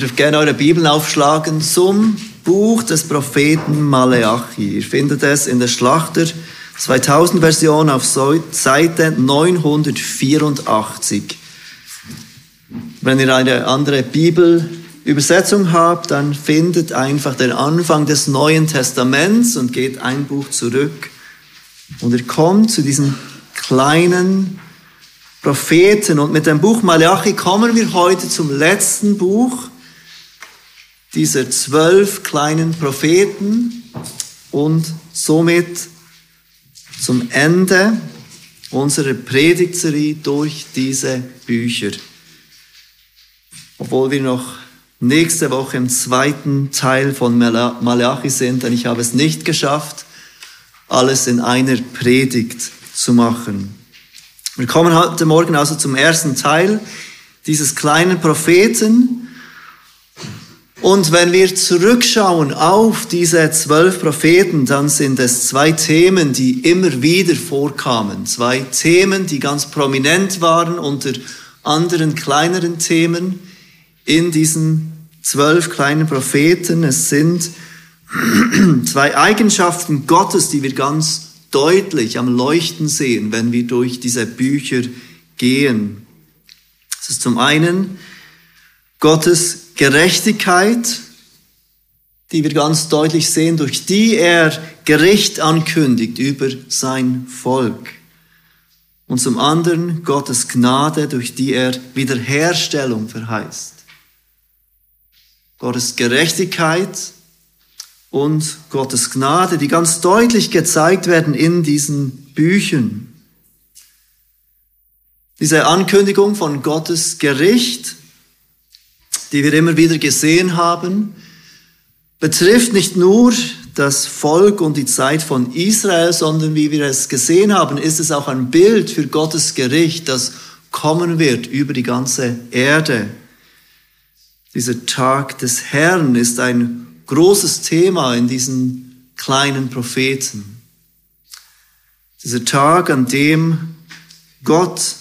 Ihr dürft gerne eure Bibeln aufschlagen zum Buch des Propheten Maleachi. Ihr findet es in der Schlachter 2000 Version auf Seite 984. Wenn ihr eine andere Bibelübersetzung habt, dann findet einfach den Anfang des Neuen Testaments und geht ein Buch zurück. Und ihr kommt zu diesem kleinen Propheten. Und mit dem Buch Malachi kommen wir heute zum letzten Buch dieser zwölf kleinen Propheten und somit zum Ende unserer Predigtserie durch diese Bücher. Obwohl wir noch nächste Woche im zweiten Teil von Malachi sind, denn ich habe es nicht geschafft, alles in einer Predigt zu machen. Wir kommen heute Morgen also zum ersten Teil dieses kleinen Propheten und wenn wir zurückschauen auf diese zwölf Propheten, dann sind es zwei Themen, die immer wieder vorkamen. Zwei Themen, die ganz prominent waren unter anderen kleineren Themen in diesen zwölf kleinen Propheten. Es sind zwei Eigenschaften Gottes, die wir ganz deutlich am Leuchten sehen, wenn wir durch diese Bücher gehen. Es ist zum einen Gottes Gerechtigkeit, die wir ganz deutlich sehen, durch die er Gericht ankündigt über sein Volk. Und zum anderen Gottes Gnade, durch die er Wiederherstellung verheißt. Gottes Gerechtigkeit und Gottes Gnade, die ganz deutlich gezeigt werden in diesen Büchern. Diese Ankündigung von Gottes Gericht die wir immer wieder gesehen haben, betrifft nicht nur das Volk und die Zeit von Israel, sondern wie wir es gesehen haben, ist es auch ein Bild für Gottes Gericht, das kommen wird über die ganze Erde. Dieser Tag des Herrn ist ein großes Thema in diesen kleinen Propheten. Dieser Tag, an dem Gott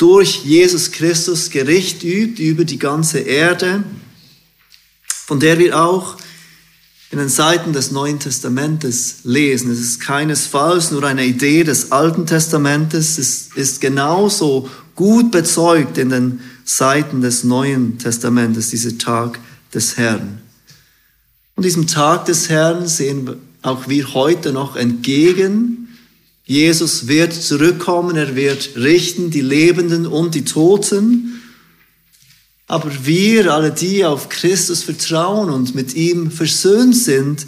durch Jesus Christus Gericht übt über die ganze Erde, von der wir auch in den Seiten des Neuen Testamentes lesen. Es ist keinesfalls nur eine Idee des Alten Testamentes, es ist genauso gut bezeugt in den Seiten des Neuen Testamentes, dieser Tag des Herrn. Und diesem Tag des Herrn sehen auch wir heute noch entgegen, Jesus wird zurückkommen, er wird richten die Lebenden und die Toten. Aber wir, alle die auf Christus vertrauen und mit ihm versöhnt sind,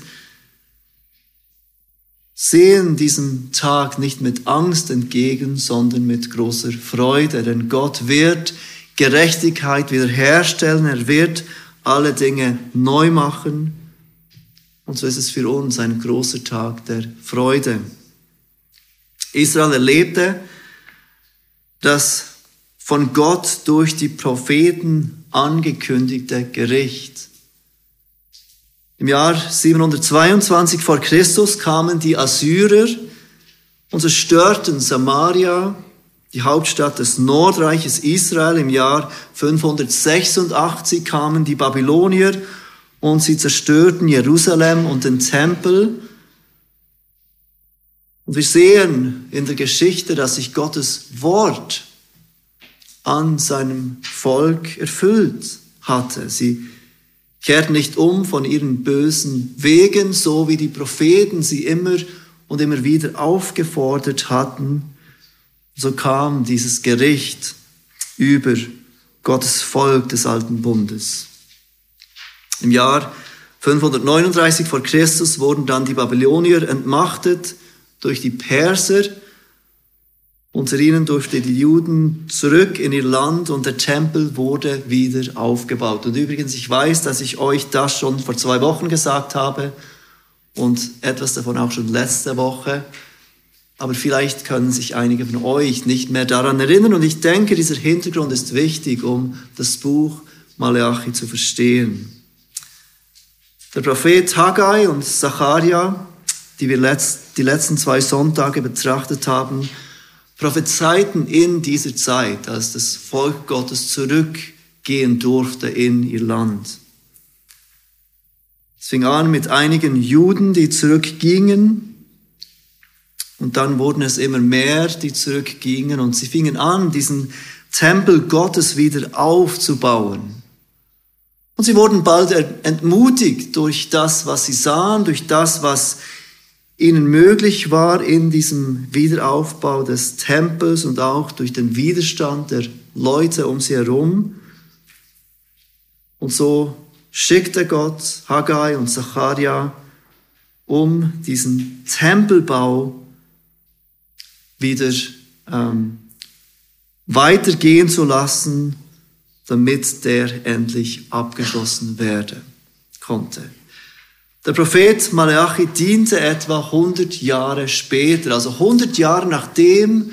sehen diesem Tag nicht mit Angst entgegen, sondern mit großer Freude. Denn Gott wird Gerechtigkeit wiederherstellen, er wird alle Dinge neu machen. Und so ist es für uns ein großer Tag der Freude. Israel erlebte das von Gott durch die Propheten angekündigte Gericht. Im Jahr 722 vor Christus kamen die Assyrer und zerstörten Samaria, die Hauptstadt des Nordreiches Israel. Im Jahr 586 kamen die Babylonier und sie zerstörten Jerusalem und den Tempel. Und wir sehen in der Geschichte, dass sich Gottes Wort an seinem Volk erfüllt hatte. Sie kehrten nicht um von ihren bösen Wegen, so wie die Propheten sie immer und immer wieder aufgefordert hatten. So kam dieses Gericht über Gottes Volk des alten Bundes. Im Jahr 539 vor Christus wurden dann die Babylonier entmachtet durch die Perser. Unter ihnen durften die Juden zurück in ihr Land und der Tempel wurde wieder aufgebaut. Und übrigens, ich weiß, dass ich euch das schon vor zwei Wochen gesagt habe und etwas davon auch schon letzte Woche. Aber vielleicht können sich einige von euch nicht mehr daran erinnern. Und ich denke, dieser Hintergrund ist wichtig, um das Buch Malachi zu verstehen. Der Prophet Haggai und Zacharia die wir letzt, die letzten zwei Sonntage betrachtet haben, prophezeiten in dieser Zeit, als das Volk Gottes zurück zurückgehen durfte in ihr Land. Es fing an mit einigen Juden, die zurückgingen. Und dann wurden es immer mehr, die zurückgingen. Und sie fingen an, diesen Tempel Gottes wieder aufzubauen. Und sie wurden bald entmutigt durch das, was sie sahen, durch das, was ihnen möglich war in diesem Wiederaufbau des Tempels und auch durch den Widerstand der Leute um sie herum. Und so schickte Gott Haggai und Zacharia, um diesen Tempelbau wieder ähm, weitergehen zu lassen, damit der endlich abgeschlossen werden konnte. Der Prophet Malachi diente etwa 100 Jahre später, also 100 Jahre nachdem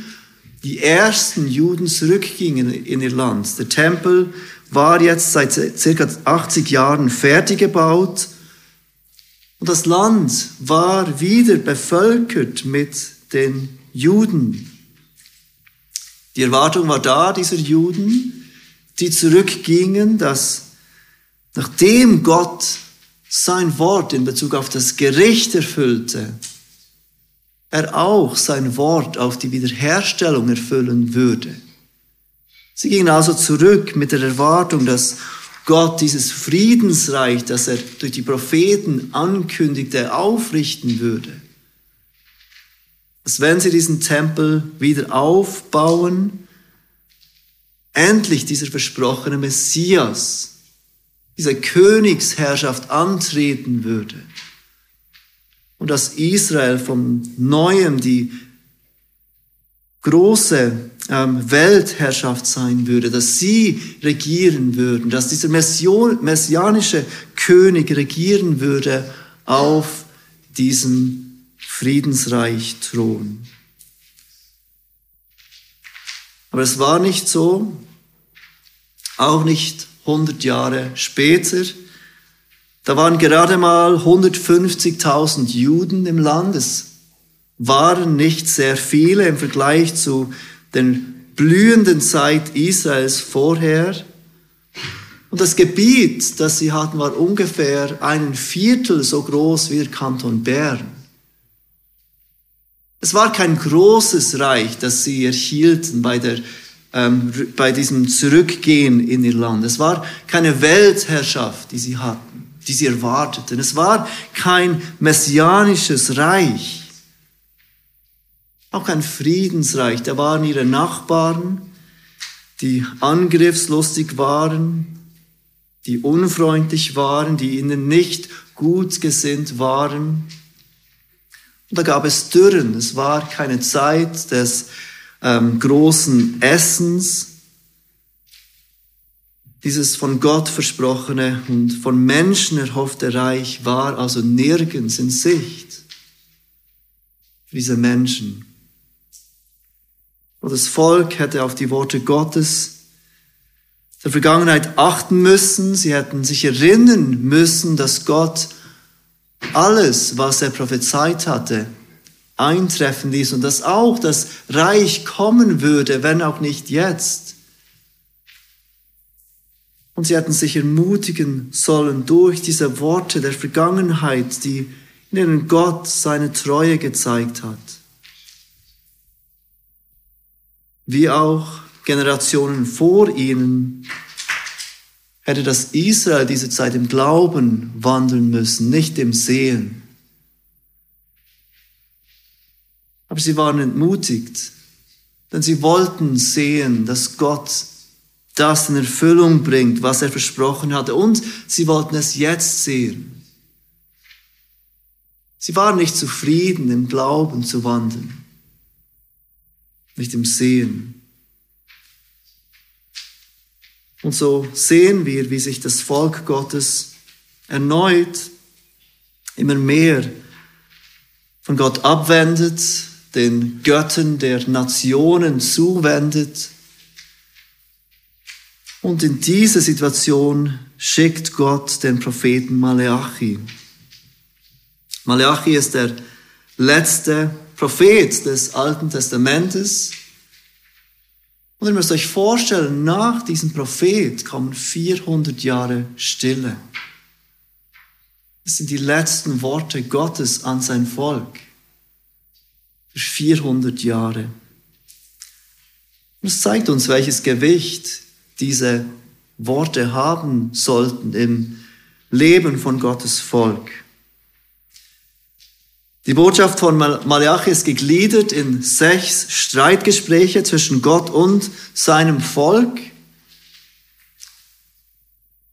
die ersten Juden zurückgingen in ihr Land. Der Tempel war jetzt seit circa 80 Jahren fertig gebaut und das Land war wieder bevölkert mit den Juden. Die Erwartung war da, dieser Juden, die zurückgingen, dass nachdem Gott sein Wort in Bezug auf das Gericht erfüllte, er auch sein Wort auf die Wiederherstellung erfüllen würde. Sie gingen also zurück mit der Erwartung, dass Gott dieses Friedensreich, das er durch die Propheten ankündigte, aufrichten würde. Dass wenn sie diesen Tempel wieder aufbauen, endlich dieser versprochene Messias, diese Königsherrschaft antreten würde. Und dass Israel von neuem die große ähm, Weltherrschaft sein würde, dass sie regieren würden, dass dieser messianische König regieren würde auf diesem Friedensreich Thron. Aber es war nicht so, auch nicht 100 Jahre später. Da waren gerade mal 150.000 Juden im Land. Es waren nicht sehr viele im Vergleich zu den blühenden Zeit Israels vorher. Und das Gebiet, das sie hatten, war ungefähr ein Viertel so groß wie der Kanton Bern. Es war kein großes Reich, das sie erhielten bei, der, ähm, bei diesem Zurückgehen in ihr Land. Es war keine Weltherrschaft, die sie hatten, die sie erwarteten. Es war kein messianisches Reich. Auch ein Friedensreich. Da waren ihre Nachbarn, die angriffslustig waren, die unfreundlich waren, die ihnen nicht gut gesinnt waren. Und da gab es Dürren. Es war keine Zeit des ähm, großen Essens. Dieses von Gott versprochene und von Menschen erhoffte Reich war also nirgends in Sicht für diese Menschen. Und das Volk hätte auf die Worte Gottes der Vergangenheit achten müssen. Sie hätten sich erinnern müssen, dass Gott alles, was er prophezeit hatte, eintreffen ließ und dass auch das Reich kommen würde, wenn auch nicht jetzt. Und sie hätten sich ermutigen sollen durch diese Worte der Vergangenheit, die ihnen Gott seine Treue gezeigt hat. wie auch Generationen vor ihnen, hätte das Israel diese Zeit im Glauben wandeln müssen, nicht im Sehen. Aber sie waren entmutigt, denn sie wollten sehen, dass Gott das in Erfüllung bringt, was er versprochen hatte, und sie wollten es jetzt sehen. Sie waren nicht zufrieden, im Glauben zu wandeln nicht im Sehen. Und so sehen wir, wie sich das Volk Gottes erneut immer mehr von Gott abwendet, den Göttern der Nationen zuwendet. Und in diese Situation schickt Gott den Propheten Maleachi. Maleachi ist der letzte Prophet des Alten Testamentes. Und ihr müsst euch vorstellen, nach diesem Prophet kommen 400 Jahre Stille. Das sind die letzten Worte Gottes an sein Volk. Für 400 Jahre. Es zeigt uns, welches Gewicht diese Worte haben sollten im Leben von Gottes Volk. Die Botschaft von Malachi ist gegliedert in sechs Streitgespräche zwischen Gott und seinem Volk.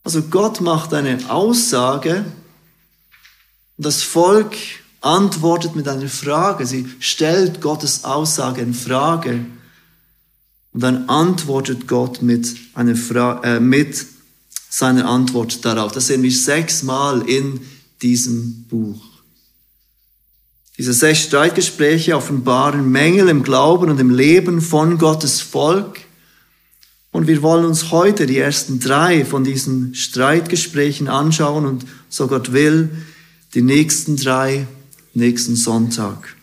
Also Gott macht eine Aussage das Volk antwortet mit einer Frage. Sie stellt Gottes Aussage in Frage. Und dann antwortet Gott mit, einer Fra äh, mit seiner Antwort darauf. Das sehen wir sechsmal in diesem Buch. Diese sechs Streitgespräche offenbaren Mängel im Glauben und im Leben von Gottes Volk. Und wir wollen uns heute die ersten drei von diesen Streitgesprächen anschauen und so Gott will, die nächsten drei nächsten Sonntag.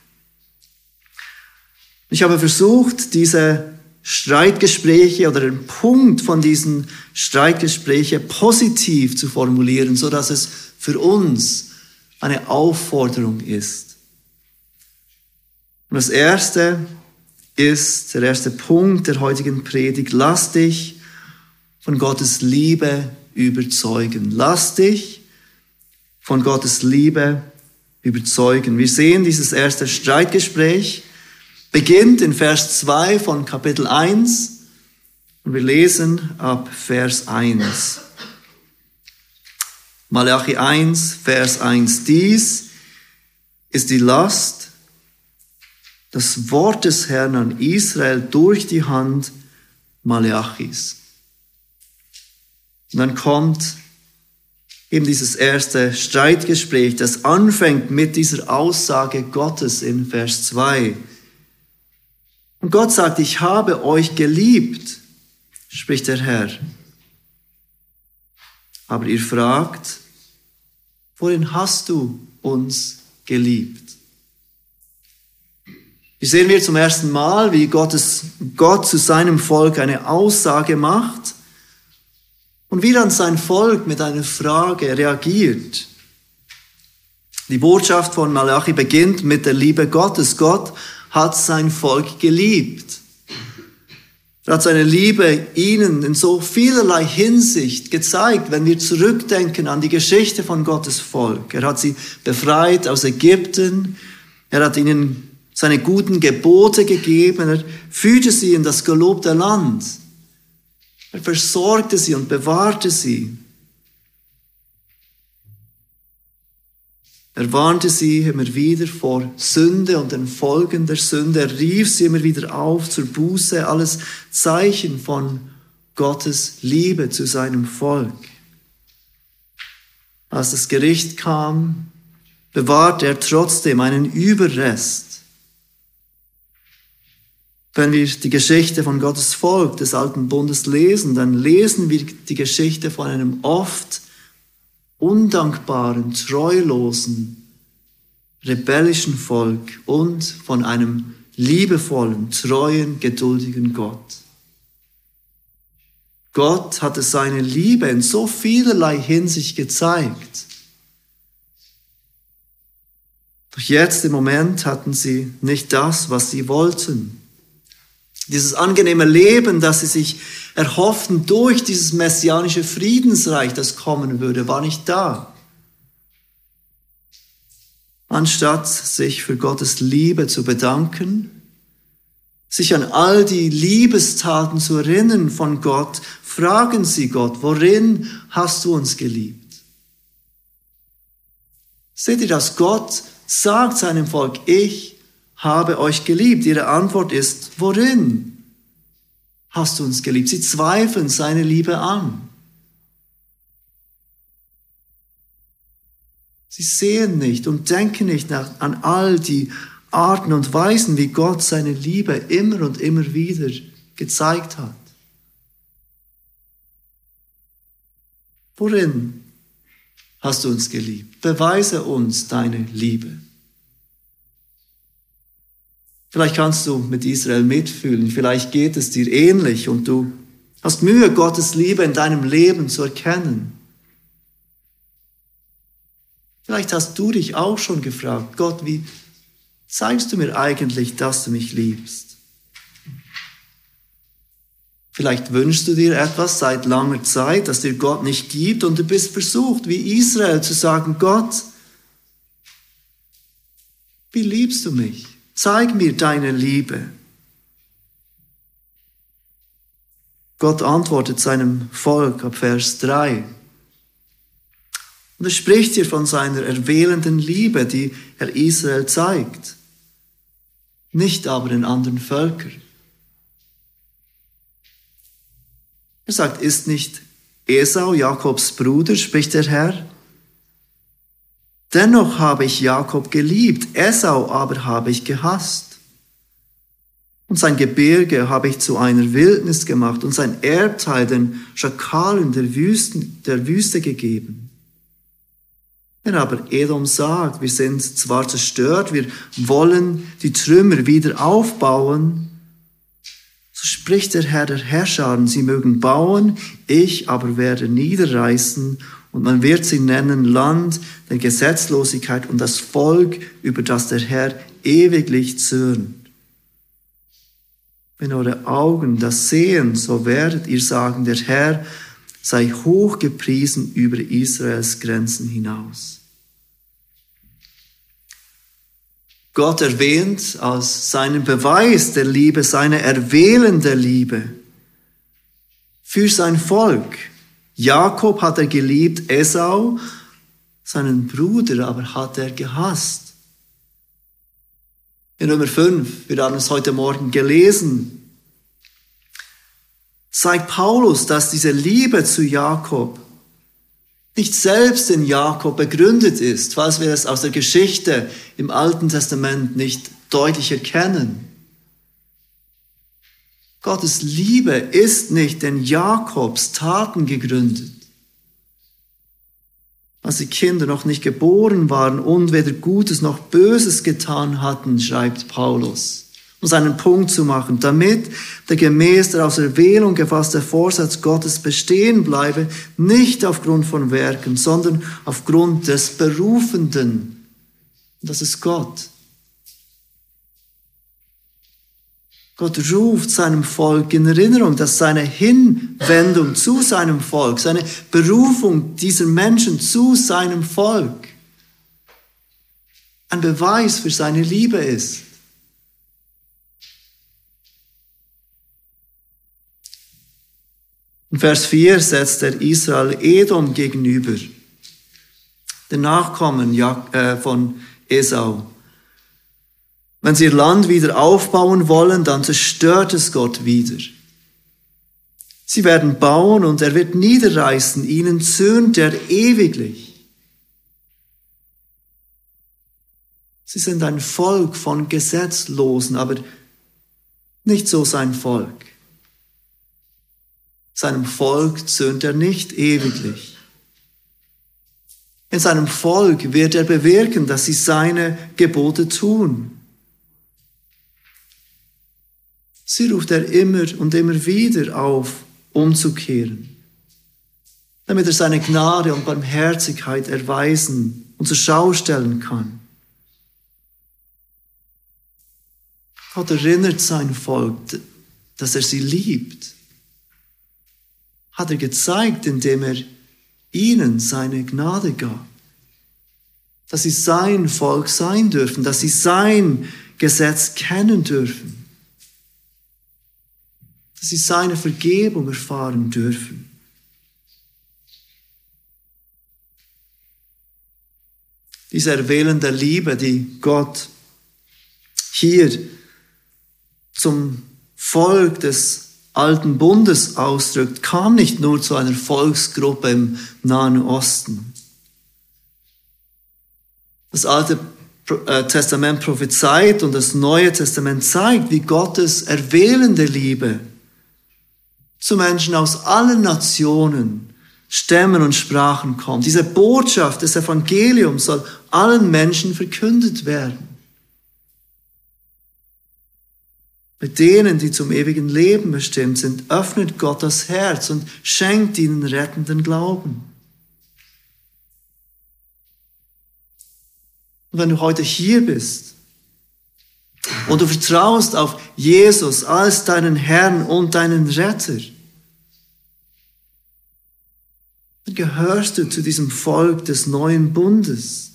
Ich habe versucht, diese Streitgespräche oder den Punkt von diesen Streitgesprächen positiv zu formulieren, so dass es für uns eine Aufforderung ist. Und das erste ist der erste Punkt der heutigen Predigt. Lass dich von Gottes Liebe überzeugen. Lass dich von Gottes Liebe überzeugen. Wir sehen dieses erste Streitgespräch beginnt in Vers 2 von Kapitel 1 und wir lesen ab Vers 1. Malachi 1, Vers 1. Dies ist die Last, das Wort des Herrn an Israel durch die Hand Malachis. Und dann kommt eben dieses erste Streitgespräch, das anfängt mit dieser Aussage Gottes in Vers 2. Und Gott sagt, ich habe euch geliebt, spricht der Herr. Aber ihr fragt, worin hast du uns geliebt? Hier sehen wir zum ersten Mal, wie Gottes, Gott zu seinem Volk eine Aussage macht und wie dann sein Volk mit einer Frage reagiert. Die Botschaft von Malachi beginnt mit der Liebe Gottes. Gott hat sein Volk geliebt. Er hat seine Liebe ihnen in so vielerlei Hinsicht gezeigt, wenn wir zurückdenken an die Geschichte von Gottes Volk. Er hat sie befreit aus Ägypten. Er hat ihnen seine guten Gebote gegeben. Er führte sie in das gelobte Land. Er versorgte sie und bewahrte sie. Er warnte sie immer wieder vor Sünde und den Folgen der Sünde. Er rief sie immer wieder auf zur Buße. Alles Zeichen von Gottes Liebe zu seinem Volk. Als das Gericht kam, bewahrte er trotzdem einen Überrest wenn wir die Geschichte von Gottes Volk des alten Bundes lesen, dann lesen wir die Geschichte von einem oft undankbaren, treulosen, rebellischen Volk und von einem liebevollen, treuen, geduldigen Gott. Gott hatte seine Liebe in so vielerlei Hinsicht gezeigt. Doch jetzt im Moment hatten sie nicht das, was sie wollten. Dieses angenehme Leben, das sie sich erhofften durch dieses messianische Friedensreich, das kommen würde, war nicht da. Anstatt sich für Gottes Liebe zu bedanken, sich an all die Liebestaten zu erinnern von Gott, fragen sie Gott, worin hast du uns geliebt? Seht ihr das? Gott sagt seinem Volk, ich habe euch geliebt. Ihre Antwort ist, worin hast du uns geliebt? Sie zweifeln seine Liebe an. Sie sehen nicht und denken nicht nach, an all die Arten und Weisen, wie Gott seine Liebe immer und immer wieder gezeigt hat. Worin hast du uns geliebt? Beweise uns deine Liebe. Vielleicht kannst du mit Israel mitfühlen, vielleicht geht es dir ähnlich und du hast Mühe, Gottes Liebe in deinem Leben zu erkennen. Vielleicht hast du dich auch schon gefragt, Gott, wie zeigst du mir eigentlich, dass du mich liebst? Vielleicht wünschst du dir etwas seit langer Zeit, das dir Gott nicht gibt und du bist versucht, wie Israel, zu sagen, Gott, wie liebst du mich? Zeig mir deine Liebe. Gott antwortet seinem Volk ab Vers 3. Und er spricht hier von seiner erwählenden Liebe, die er Israel zeigt, nicht aber den anderen Völkern. Er sagt, ist nicht Esau Jakobs Bruder, spricht der Herr? Dennoch habe ich Jakob geliebt, Esau aber habe ich gehasst. Und sein Gebirge habe ich zu einer Wildnis gemacht und sein Erbteil den Schakalen der, Wüsten, der Wüste gegeben. Wenn aber Edom sagt, wir sind zwar zerstört, wir wollen die Trümmer wieder aufbauen, so spricht der Herr der Herrscher, sie mögen bauen, ich aber werde niederreißen und man wird sie nennen Land der Gesetzlosigkeit und das Volk, über das der Herr ewiglich zürnt. Wenn eure Augen das sehen, so werdet ihr sagen, der Herr sei hoch gepriesen über Israels Grenzen hinaus. Gott erwähnt als seinen Beweis der Liebe, seine erwählende Liebe für sein Volk, Jakob hat er geliebt, Esau, seinen Bruder aber hat er gehasst. In Nummer 5, wir haben es heute Morgen gelesen, zeigt Paulus, dass diese Liebe zu Jakob nicht selbst in Jakob begründet ist, falls wir es aus der Geschichte im Alten Testament nicht deutlich erkennen. Gottes Liebe ist nicht in Jakobs Taten gegründet. Als die Kinder noch nicht geboren waren und weder Gutes noch Böses getan hatten, schreibt Paulus, um seinen Punkt zu machen, damit der gemäß der aus Erwählung gefasste Vorsatz Gottes bestehen bleibe, nicht aufgrund von Werken, sondern aufgrund des Berufenden. das ist Gott. Gott ruft seinem Volk in Erinnerung, dass seine Hinwendung zu seinem Volk, seine Berufung dieser Menschen zu seinem Volk ein Beweis für seine Liebe ist. In Vers 4 setzt er Israel Edom gegenüber, den Nachkommen äh, von Esau. Wenn sie ihr Land wieder aufbauen wollen, dann zerstört es Gott wieder. Sie werden bauen und er wird niederreißen, ihnen zürnt er ewiglich. Sie sind ein Volk von Gesetzlosen, aber nicht so sein Volk. Seinem Volk zürnt er nicht ewiglich. In seinem Volk wird er bewirken, dass sie seine Gebote tun. Sie ruft er immer und immer wieder auf, umzukehren, damit er seine Gnade und Barmherzigkeit erweisen und zur Schau stellen kann. Gott erinnert sein Volk, dass er sie liebt. Hat er gezeigt, indem er ihnen seine Gnade gab. Dass sie sein Volk sein dürfen, dass sie sein Gesetz kennen dürfen dass sie seine Vergebung erfahren dürfen. Diese erwählende Liebe, die Gott hier zum Volk des alten Bundes ausdrückt, kam nicht nur zu einer Volksgruppe im Nahen Osten. Das Alte äh, Testament prophezeit und das Neue Testament zeigt, wie Gottes erwählende Liebe zu Menschen aus allen Nationen, Stämmen und Sprachen kommt. Diese Botschaft des Evangeliums soll allen Menschen verkündet werden. mit denen, die zum ewigen Leben bestimmt sind, öffnet Gott das Herz und schenkt ihnen rettenden Glauben. Und wenn du heute hier bist und du vertraust auf Jesus als deinen Herrn und deinen Retter, gehörst du zu diesem Volk des neuen Bundes.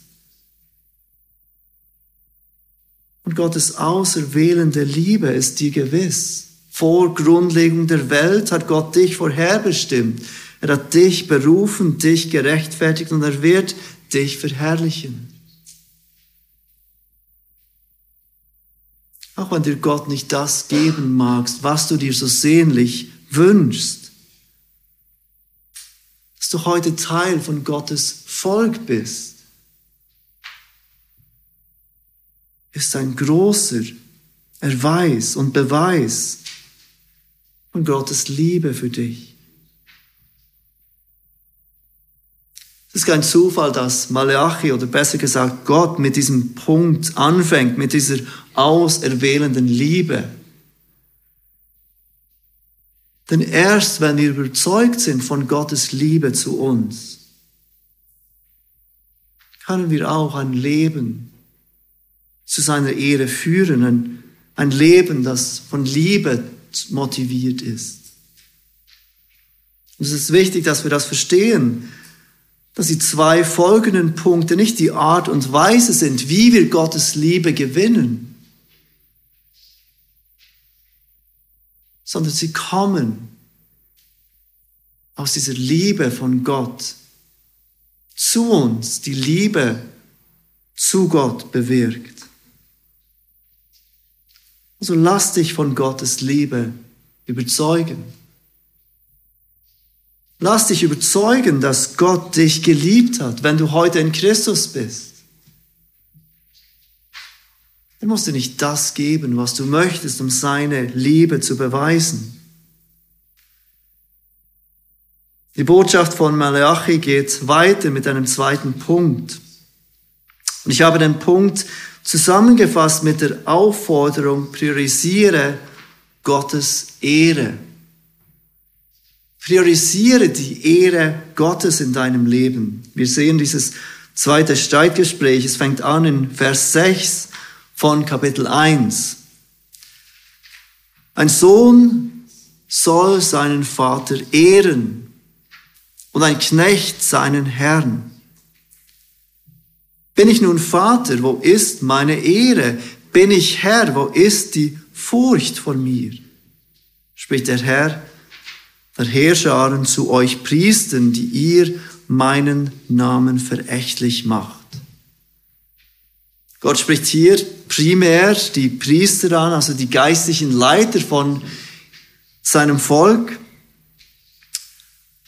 Und Gottes auserwählende Liebe ist dir gewiss. Vor Grundlegung der Welt hat Gott dich vorherbestimmt. Er hat dich berufen, dich gerechtfertigt und er wird dich verherrlichen. Auch wenn dir Gott nicht das geben magst, was du dir so sehnlich wünschst, dass du heute Teil von Gottes Volk bist, ist ein großer Erweis und Beweis von Gottes Liebe für dich. Es ist kein Zufall, dass Malachi oder besser gesagt Gott mit diesem Punkt anfängt, mit dieser auserwählenden Liebe. Denn erst wenn wir überzeugt sind von Gottes Liebe zu uns, können wir auch ein Leben zu seiner Ehre führen, ein, ein Leben, das von Liebe motiviert ist. Und es ist wichtig, dass wir das verstehen, dass die zwei folgenden Punkte nicht die Art und Weise sind, wie wir Gottes Liebe gewinnen, sondern sie kommen aus dieser Liebe von Gott zu uns, die Liebe zu Gott bewirkt. Also lass dich von Gottes Liebe überzeugen. Lass dich überzeugen, dass Gott dich geliebt hat, wenn du heute in Christus bist. Er muss dir nicht das geben, was du möchtest, um seine Liebe zu beweisen. Die Botschaft von Malachi geht weiter mit einem zweiten Punkt. Und ich habe den Punkt zusammengefasst mit der Aufforderung, priorisiere Gottes Ehre. Priorisiere die Ehre Gottes in deinem Leben. Wir sehen dieses zweite Streitgespräch. Es fängt an in Vers 6 von Kapitel 1. Ein Sohn soll seinen Vater ehren und ein Knecht seinen Herrn. Bin ich nun Vater, wo ist meine Ehre? Bin ich Herr, wo ist die Furcht vor mir? Spricht der Herr der Heerscharen zu euch Priestern, die ihr meinen Namen verächtlich macht. Gott spricht hier primär die Priester an, also die geistlichen Leiter von seinem Volk.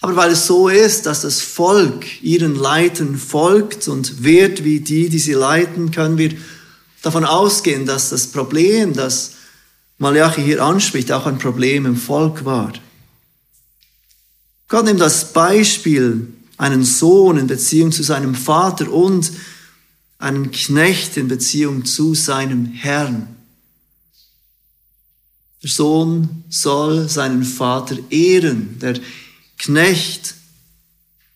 Aber weil es so ist, dass das Volk ihren Leitern folgt und wird wie die, die sie leiten, können wir davon ausgehen, dass das Problem, das Malachi hier anspricht, auch ein Problem im Volk war. Gott nimmt das Beispiel einen Sohn in Beziehung zu seinem Vater und einen Knecht in Beziehung zu seinem Herrn. Der Sohn soll seinen Vater ehren. Der Knecht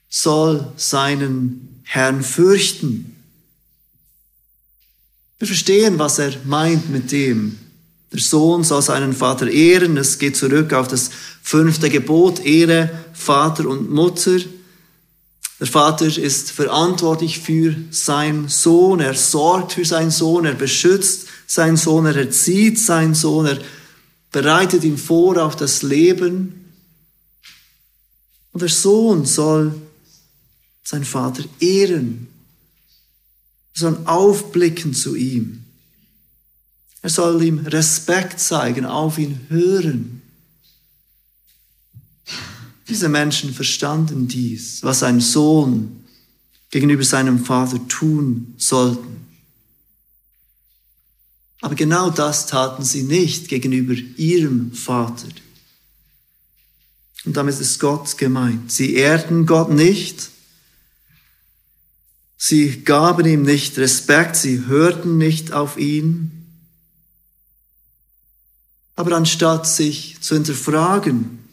soll seinen Herrn fürchten. Wir verstehen, was er meint mit dem. Der Sohn soll seinen Vater ehren. Es geht zurück auf das fünfte Gebot, Ehre Vater und Mutter. Der Vater ist verantwortlich für seinen Sohn, er sorgt für seinen Sohn, er beschützt seinen Sohn, er erzieht seinen Sohn, er bereitet ihn vor auf das Leben. Und der Sohn soll seinen Vater ehren, er soll aufblicken zu ihm. Er soll ihm Respekt zeigen, auf ihn hören. Diese Menschen verstanden dies, was ein Sohn gegenüber seinem Vater tun sollten. Aber genau das taten sie nicht gegenüber ihrem Vater. Und damit ist Gott gemeint. Sie ehrten Gott nicht. Sie gaben ihm nicht Respekt. Sie hörten nicht auf ihn. Aber anstatt sich zu hinterfragen,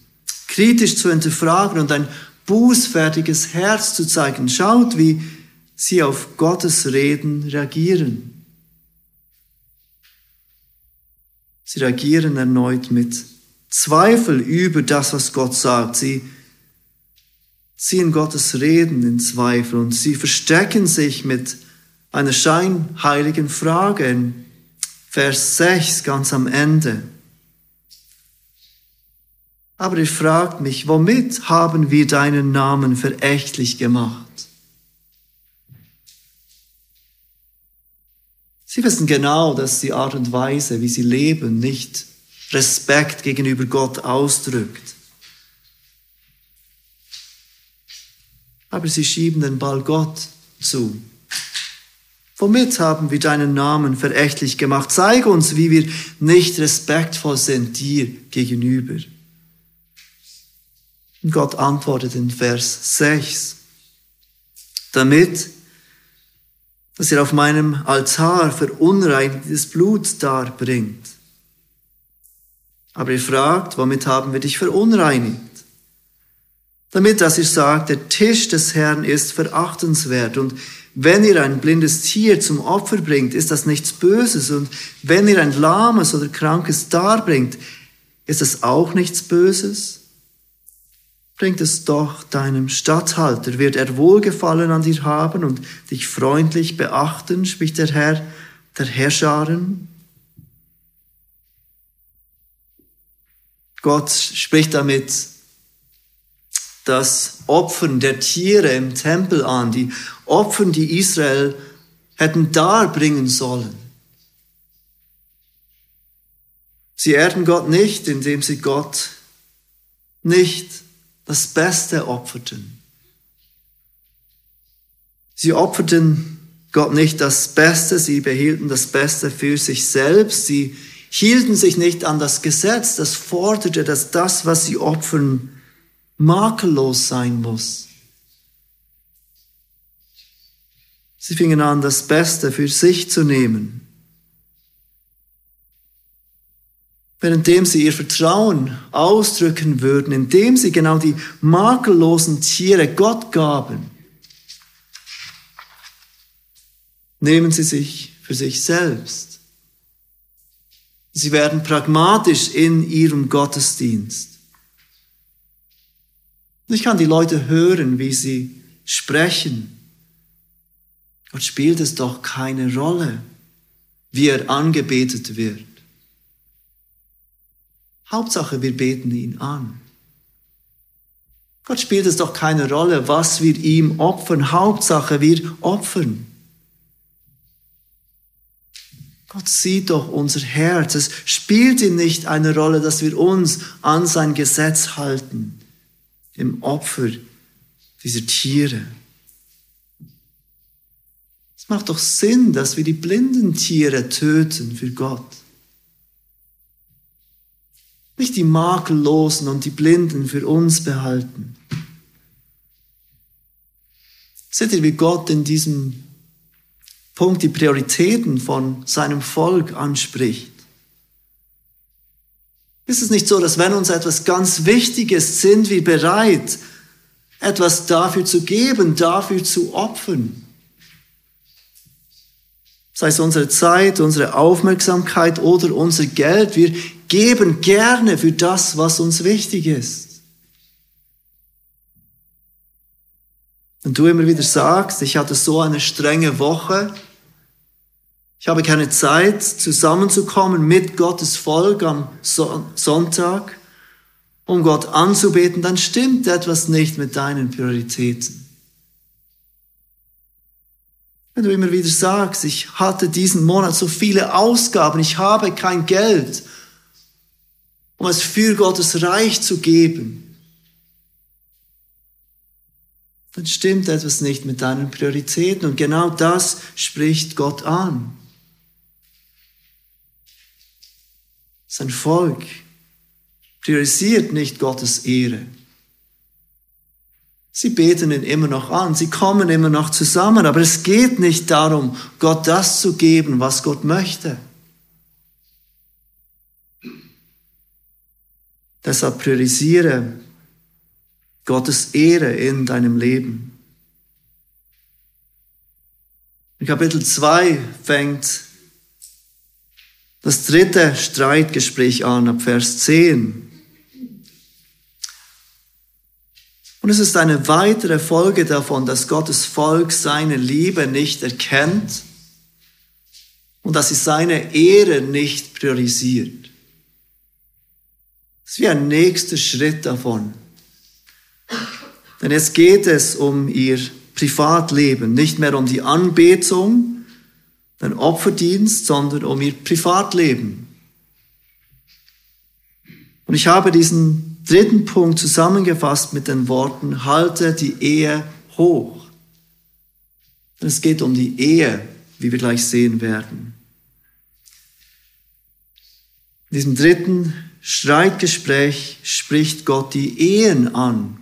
kritisch zu hinterfragen und ein bußfertiges Herz zu zeigen, schaut, wie sie auf Gottes Reden reagieren. Sie reagieren erneut mit Zweifel über das, was Gott sagt. Sie ziehen Gottes Reden in Zweifel und sie verstecken sich mit einer scheinheiligen Frage in Vers 6 ganz am Ende. Aber ihr fragt mich, womit haben wir deinen Namen verächtlich gemacht? Sie wissen genau, dass die Art und Weise, wie sie leben, nicht Respekt gegenüber Gott ausdrückt. Aber sie schieben den Ball Gott zu. Womit haben wir deinen Namen verächtlich gemacht? Zeig uns, wie wir nicht respektvoll sind dir gegenüber. Und Gott antwortet in Vers 6, damit, dass er auf meinem Altar verunreinigtes Blut darbringt. Aber ihr fragt, womit haben wir dich verunreinigt? Damit, dass ihr sagt, der Tisch des Herrn ist verachtenswert und wenn ihr ein blindes Tier zum Opfer bringt, ist das nichts Böses und wenn ihr ein lahmes oder krankes darbringt, ist das auch nichts Böses? Bringt es doch deinem Statthalter, wird er Wohlgefallen an dir haben und dich freundlich beachten, spricht der Herr der Herrscharen. Gott spricht damit das Opfern der Tiere im Tempel an, die Opfern, die Israel hätten darbringen sollen. Sie ehrten Gott nicht, indem sie Gott nicht das Beste opferten. Sie opferten Gott nicht das Beste, sie behielten das Beste für sich selbst, sie hielten sich nicht an das Gesetz, das forderte, dass das, was sie opfern, makellos sein muss. Sie fingen an, das Beste für sich zu nehmen. Währenddem sie ihr Vertrauen ausdrücken würden, indem sie genau die makellosen Tiere Gott gaben, nehmen sie sich für sich selbst. Sie werden pragmatisch in ihrem Gottesdienst. Ich kann die Leute hören, wie sie sprechen. Gott spielt es doch keine Rolle, wie er angebetet wird. Hauptsache, wir beten ihn an. Gott spielt es doch keine Rolle, was wir ihm opfern. Hauptsache, wir opfern. Gott sieht doch unser Herz. Es spielt ihm nicht eine Rolle, dass wir uns an sein Gesetz halten. Im Opfer dieser Tiere. Es macht doch Sinn, dass wir die blinden Tiere töten für Gott. Nicht die Makellosen und die Blinden für uns behalten. Seht ihr, wie Gott in diesem Punkt die Prioritäten von seinem Volk anspricht? Ist es nicht so, dass wenn uns etwas ganz Wichtiges sind wir bereit, etwas dafür zu geben, dafür zu opfern? Sei es unsere Zeit, unsere Aufmerksamkeit oder unser Geld. Wir geben gerne für das, was uns wichtig ist. Und du immer wieder sagst, ich hatte so eine strenge Woche, ich habe keine Zeit, zusammenzukommen mit Gottes Volk am Sonntag, um Gott anzubeten, dann stimmt etwas nicht mit deinen Prioritäten. Wenn du immer wieder sagst, ich hatte diesen Monat so viele Ausgaben, ich habe kein Geld, um es für Gottes Reich zu geben, dann stimmt etwas nicht mit deinen Prioritäten. Und genau das spricht Gott an. Sein Volk priorisiert nicht Gottes Ehre. Sie beten ihn immer noch an, sie kommen immer noch zusammen, aber es geht nicht darum, Gott das zu geben, was Gott möchte. Deshalb priorisiere Gottes Ehre in deinem Leben. In Kapitel 2 fängt das dritte Streitgespräch an, ab Vers 10. Und es ist eine weitere Folge davon, dass Gottes Volk seine Liebe nicht erkennt und dass sie seine Ehre nicht priorisiert. Das ist wie ein nächster Schritt davon. Denn jetzt geht es um ihr Privatleben, nicht mehr um die Anbetung, den Opferdienst, sondern um ihr Privatleben. Und ich habe diesen dritten Punkt zusammengefasst mit den Worten, halte die Ehe hoch. Denn es geht um die Ehe, wie wir gleich sehen werden. In diesem dritten Streitgespräch spricht Gott die Ehen an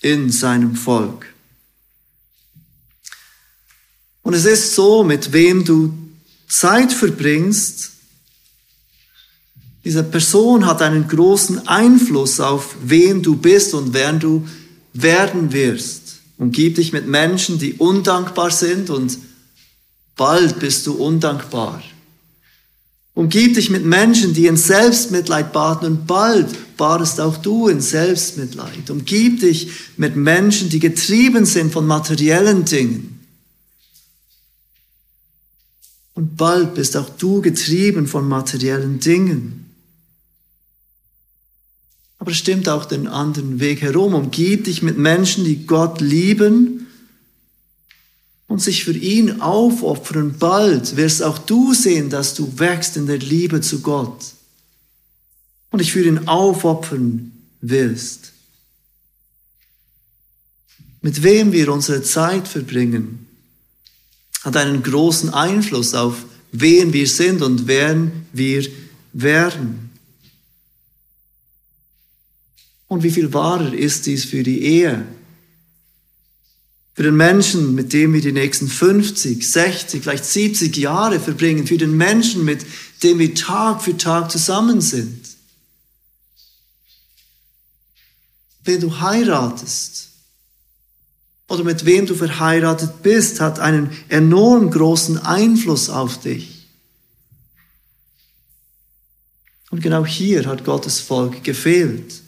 in seinem Volk. Und es ist so, mit wem du Zeit verbringst, diese Person hat einen großen Einfluss auf wen du bist und wer du werden wirst. Umgib dich mit Menschen, die undankbar sind und bald bist du undankbar. Umgib dich mit Menschen, die in Selbstmitleid baden und bald badest auch du in Selbstmitleid. Umgib dich mit Menschen, die getrieben sind von materiellen Dingen. Und bald bist auch du getrieben von materiellen Dingen. Aber es stimmt auch den anderen Weg herum. Umgib dich mit Menschen, die Gott lieben und sich für ihn aufopfern, bald wirst auch du sehen, dass du wächst in der Liebe zu Gott und dich für ihn aufopfern willst. Mit wem wir unsere Zeit verbringen, hat einen großen Einfluss auf wen wir sind und wer wir werden. Und wie viel wahrer ist dies für die Ehe? Für den Menschen, mit dem wir die nächsten 50, 60, vielleicht 70 Jahre verbringen. Für den Menschen, mit dem wir Tag für Tag zusammen sind. Wenn du heiratest oder mit wem du verheiratet bist, hat einen enorm großen Einfluss auf dich. Und genau hier hat Gottes Volk gefehlt.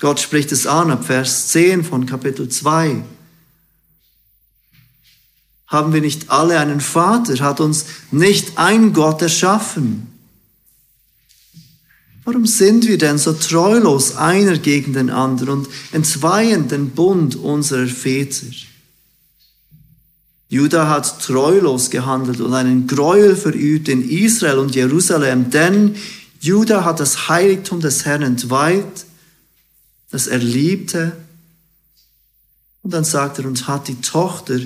Gott spricht es an ab Vers 10 von Kapitel 2. Haben wir nicht alle einen Vater? Hat uns nicht ein Gott erschaffen? Warum sind wir denn so treulos einer gegen den anderen und entzweien den Bund unserer Väter? Judah hat treulos gehandelt und einen Gräuel verübt in Israel und Jerusalem, denn Judah hat das Heiligtum des Herrn entweiht, das er liebte. Und dann sagt er, und hat die Tochter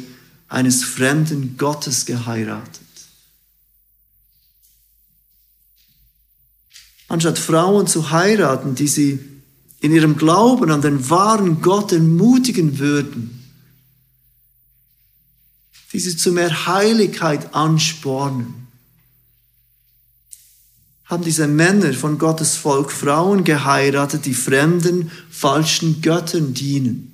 eines fremden Gottes geheiratet. Anstatt Frauen zu heiraten, die sie in ihrem Glauben an den wahren Gott ermutigen würden, die sie zu mehr Heiligkeit anspornen, haben diese Männer von Gottes Volk Frauen geheiratet, die fremden, falschen Göttern dienen.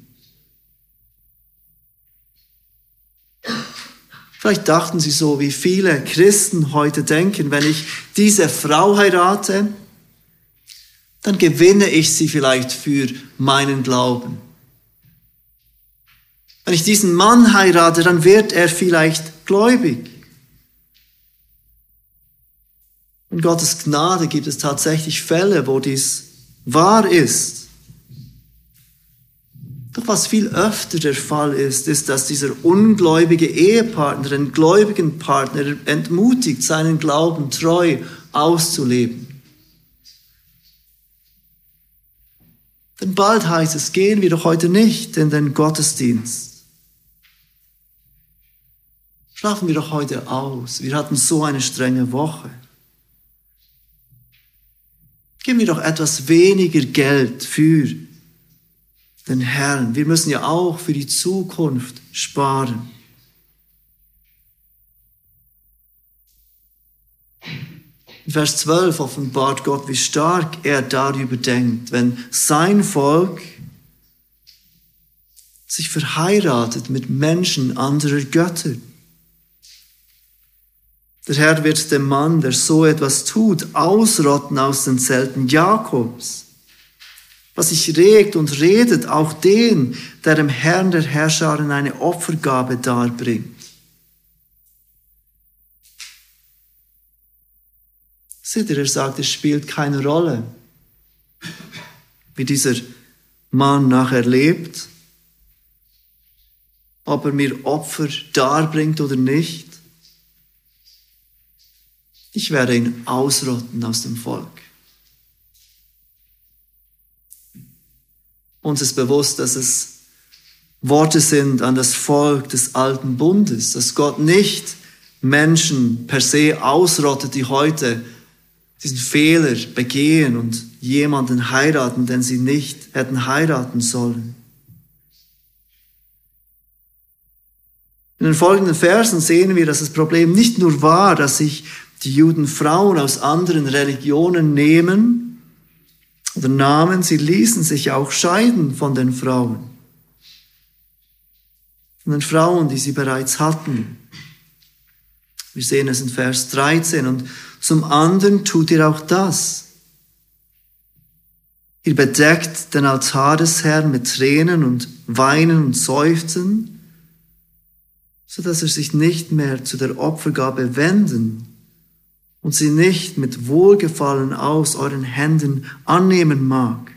Vielleicht dachten sie so, wie viele Christen heute denken, wenn ich diese Frau heirate, dann gewinne ich sie vielleicht für meinen Glauben. Wenn ich diesen Mann heirate, dann wird er vielleicht gläubig. In Gottes Gnade gibt es tatsächlich Fälle, wo dies wahr ist. Doch was viel öfter der Fall ist, ist, dass dieser ungläubige Ehepartner den gläubigen Partner entmutigt, seinen Glauben treu auszuleben. Denn bald heißt es, gehen wir doch heute nicht in den Gottesdienst. Schlafen wir doch heute aus. Wir hatten so eine strenge Woche. Geben wir doch etwas weniger Geld für den Herrn. Wir müssen ja auch für die Zukunft sparen. In Vers 12 offenbart Gott, wie stark er darüber denkt, wenn sein Volk sich verheiratet mit Menschen anderer Götter. Der Herr wird den Mann, der so etwas tut, ausrotten aus den Zelten Jakobs. Was sich regt und redet, auch den, der dem Herrn der Herrscharen eine Opfergabe darbringt. Seht ihr, er sagt, es spielt keine Rolle, wie dieser Mann nachher lebt, ob er mir Opfer darbringt oder nicht. Ich werde ihn ausrotten aus dem Volk. Uns ist bewusst, dass es Worte sind an das Volk des alten Bundes, dass Gott nicht Menschen per se ausrottet, die heute diesen Fehler begehen und jemanden heiraten, den sie nicht hätten heiraten sollen. In den folgenden Versen sehen wir, dass das Problem nicht nur war, dass sich die Juden Frauen aus anderen Religionen nehmen oder nahmen, sie ließen sich auch scheiden von den Frauen, von den Frauen, die sie bereits hatten. Wir sehen es in Vers 13 und zum anderen tut ihr auch das. Ihr bedeckt den Altar des Herrn mit Tränen und Weinen und Seufzen, so dass er sich nicht mehr zu der Opfergabe wenden und sie nicht mit Wohlgefallen aus euren Händen annehmen mag.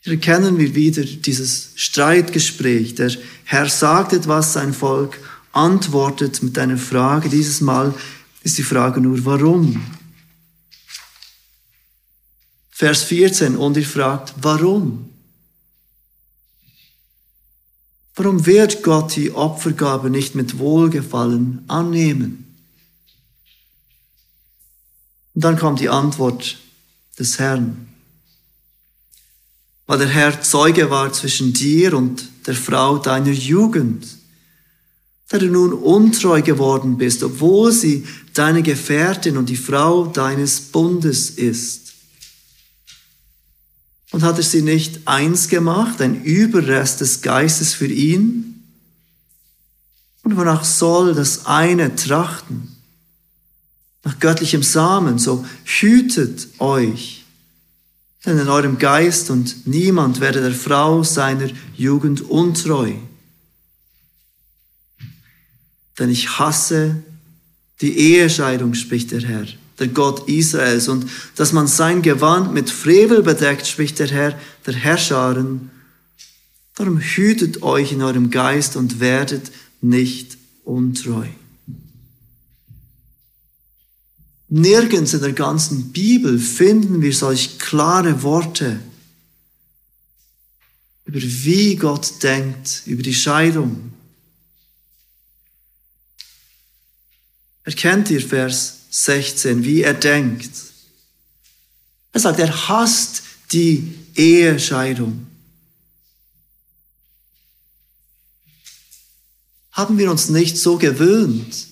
Hier erkennen wir wieder dieses Streitgespräch. Der Herr sagt etwas, sein Volk antwortet mit einer Frage. Dieses Mal ist die Frage nur, warum? Vers 14, und ihr fragt, warum? Warum wird Gott die Opfergabe nicht mit Wohlgefallen annehmen? Und dann kommt die Antwort des Herrn. Weil der Herr Zeuge war zwischen dir und der Frau deiner Jugend da du nun untreu geworden bist, obwohl sie deine Gefährtin und die Frau deines Bundes ist. Und hat er sie nicht eins gemacht, ein Überrest des Geistes für ihn? Und wonach soll das eine trachten? Nach göttlichem Samen, so hütet euch, denn in eurem Geist und niemand werde der Frau seiner Jugend untreu denn ich hasse die Ehescheidung, spricht der Herr, der Gott Israels, und dass man sein Gewand mit Frevel bedeckt, spricht der Herr, der Herrscharen. Darum hütet euch in eurem Geist und werdet nicht untreu. Nirgends in der ganzen Bibel finden wir solch klare Worte über wie Gott denkt, über die Scheidung. Erkennt ihr Vers 16, wie er denkt? Er sagt, er hasst die Ehescheidung. Haben wir uns nicht so gewöhnt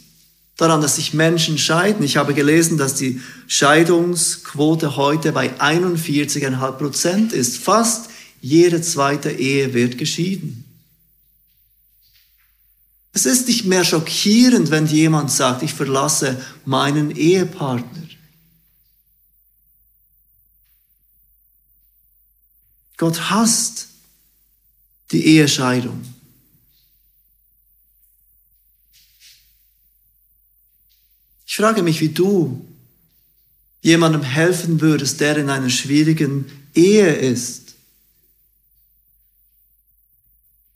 daran, dass sich Menschen scheiden? Ich habe gelesen, dass die Scheidungsquote heute bei 41,5 Prozent ist. Fast jede zweite Ehe wird geschieden. Es ist nicht mehr schockierend, wenn jemand sagt, ich verlasse meinen Ehepartner. Gott hasst die Ehescheidung. Ich frage mich, wie du jemandem helfen würdest, der in einer schwierigen Ehe ist.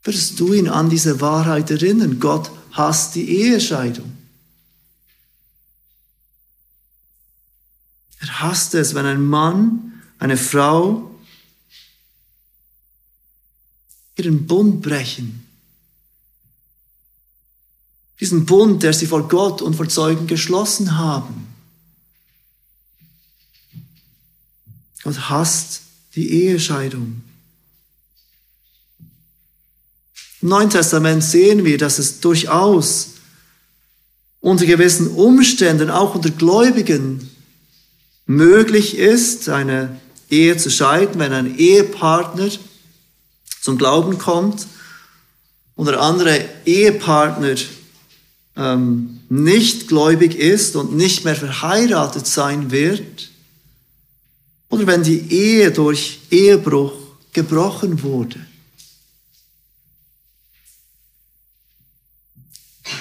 Wirst du ihn an diese Wahrheit erinnern? Gott hasst die Ehescheidung. Er hasst es, wenn ein Mann, eine Frau ihren Bund brechen. Diesen Bund, der sie vor Gott und vor Zeugen geschlossen haben. Gott hasst die Ehescheidung. Im Neuen Testament sehen wir, dass es durchaus unter gewissen Umständen, auch unter Gläubigen, möglich ist, eine Ehe zu scheiden, wenn ein Ehepartner zum Glauben kommt und der andere Ehepartner ähm, nicht gläubig ist und nicht mehr verheiratet sein wird, oder wenn die Ehe durch Ehebruch gebrochen wurde.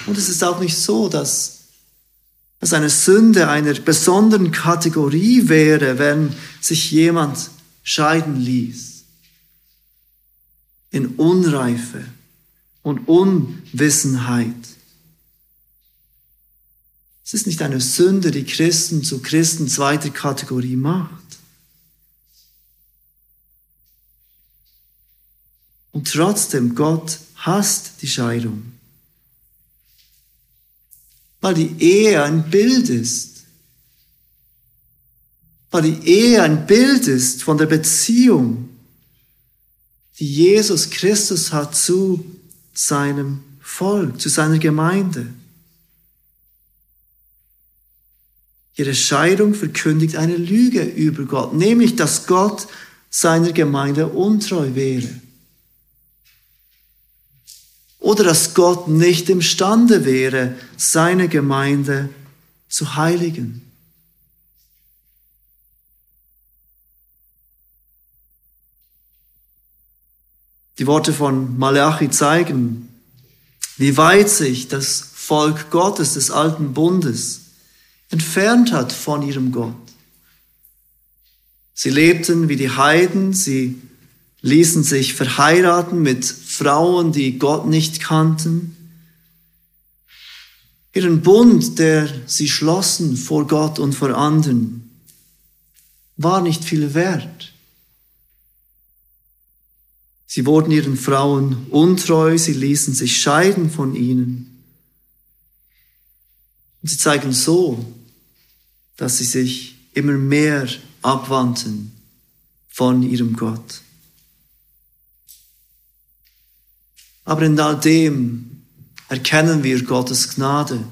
Und es ist auch nicht so, dass es eine Sünde einer besonderen Kategorie wäre, wenn sich jemand scheiden ließ. In Unreife und Unwissenheit. Es ist nicht eine Sünde, die Christen zu Christen zweiter Kategorie macht. Und trotzdem, Gott hasst die Scheidung. Weil die Ehe ein Bild ist. Weil die Ehe ein Bild ist von der Beziehung, die Jesus Christus hat zu seinem Volk, zu seiner Gemeinde. Ihre Scheidung verkündigt eine Lüge über Gott, nämlich dass Gott seiner Gemeinde untreu wäre. Oder dass Gott nicht imstande wäre, seine Gemeinde zu heiligen. Die Worte von Malachi zeigen, wie weit sich das Volk Gottes des alten Bundes entfernt hat von ihrem Gott. Sie lebten wie die Heiden, sie ließen sich verheiraten mit Frauen, die Gott nicht kannten. Ihren Bund, der sie schlossen vor Gott und vor anderen, war nicht viel wert. Sie wurden ihren Frauen untreu, sie ließen sich scheiden von ihnen. Und sie zeigen so, dass sie sich immer mehr abwandten von ihrem Gott. Aber in all dem erkennen wir Gottes Gnade.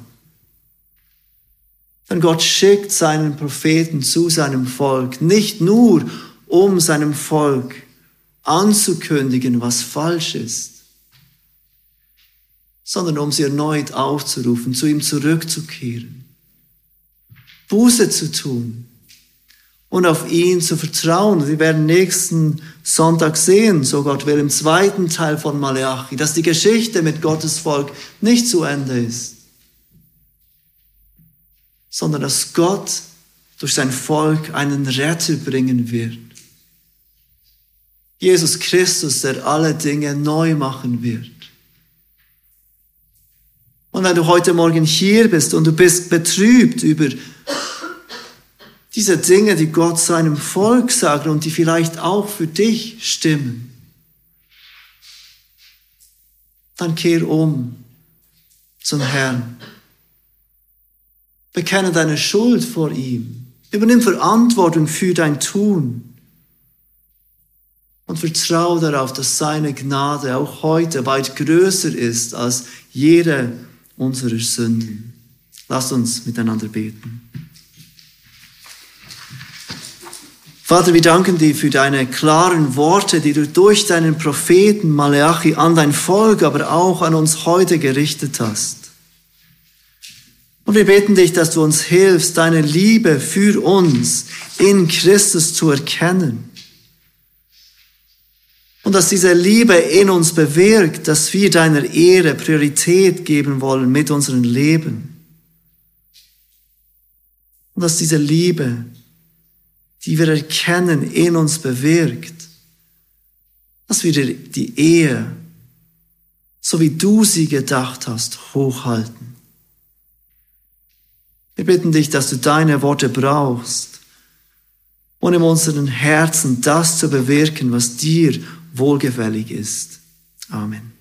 Denn Gott schickt seinen Propheten zu seinem Volk, nicht nur um seinem Volk anzukündigen, was falsch ist, sondern um sie erneut aufzurufen, zu ihm zurückzukehren, Buße zu tun und auf ihn zu vertrauen. Wir werden nächsten Sonntag sehen, so Gott will, im zweiten Teil von Malachi, dass die Geschichte mit Gottes Volk nicht zu Ende ist, sondern dass Gott durch sein Volk einen Retter bringen wird. Jesus Christus, der alle Dinge neu machen wird. Und wenn du heute Morgen hier bist und du bist betrübt über diese Dinge, die Gott seinem Volk sagt und die vielleicht auch für dich stimmen, dann kehr um zum Herrn. Bekenne deine Schuld vor ihm. Übernimm Verantwortung für dein Tun. Und vertraue darauf, dass seine Gnade auch heute weit größer ist als jede unserer Sünden. Lasst uns miteinander beten. Vater, wir danken dir für deine klaren Worte, die du durch deinen Propheten Malachi an dein Volk, aber auch an uns heute gerichtet hast. Und wir beten dich, dass du uns hilfst, deine Liebe für uns in Christus zu erkennen. Und dass diese Liebe in uns bewirkt, dass wir deiner Ehre Priorität geben wollen mit unserem Leben. Und dass diese Liebe die wir erkennen, in uns bewirkt, dass wir die Ehe, so wie du sie gedacht hast, hochhalten. Wir bitten dich, dass du deine Worte brauchst, um in unseren Herzen das zu bewirken, was dir wohlgefällig ist. Amen.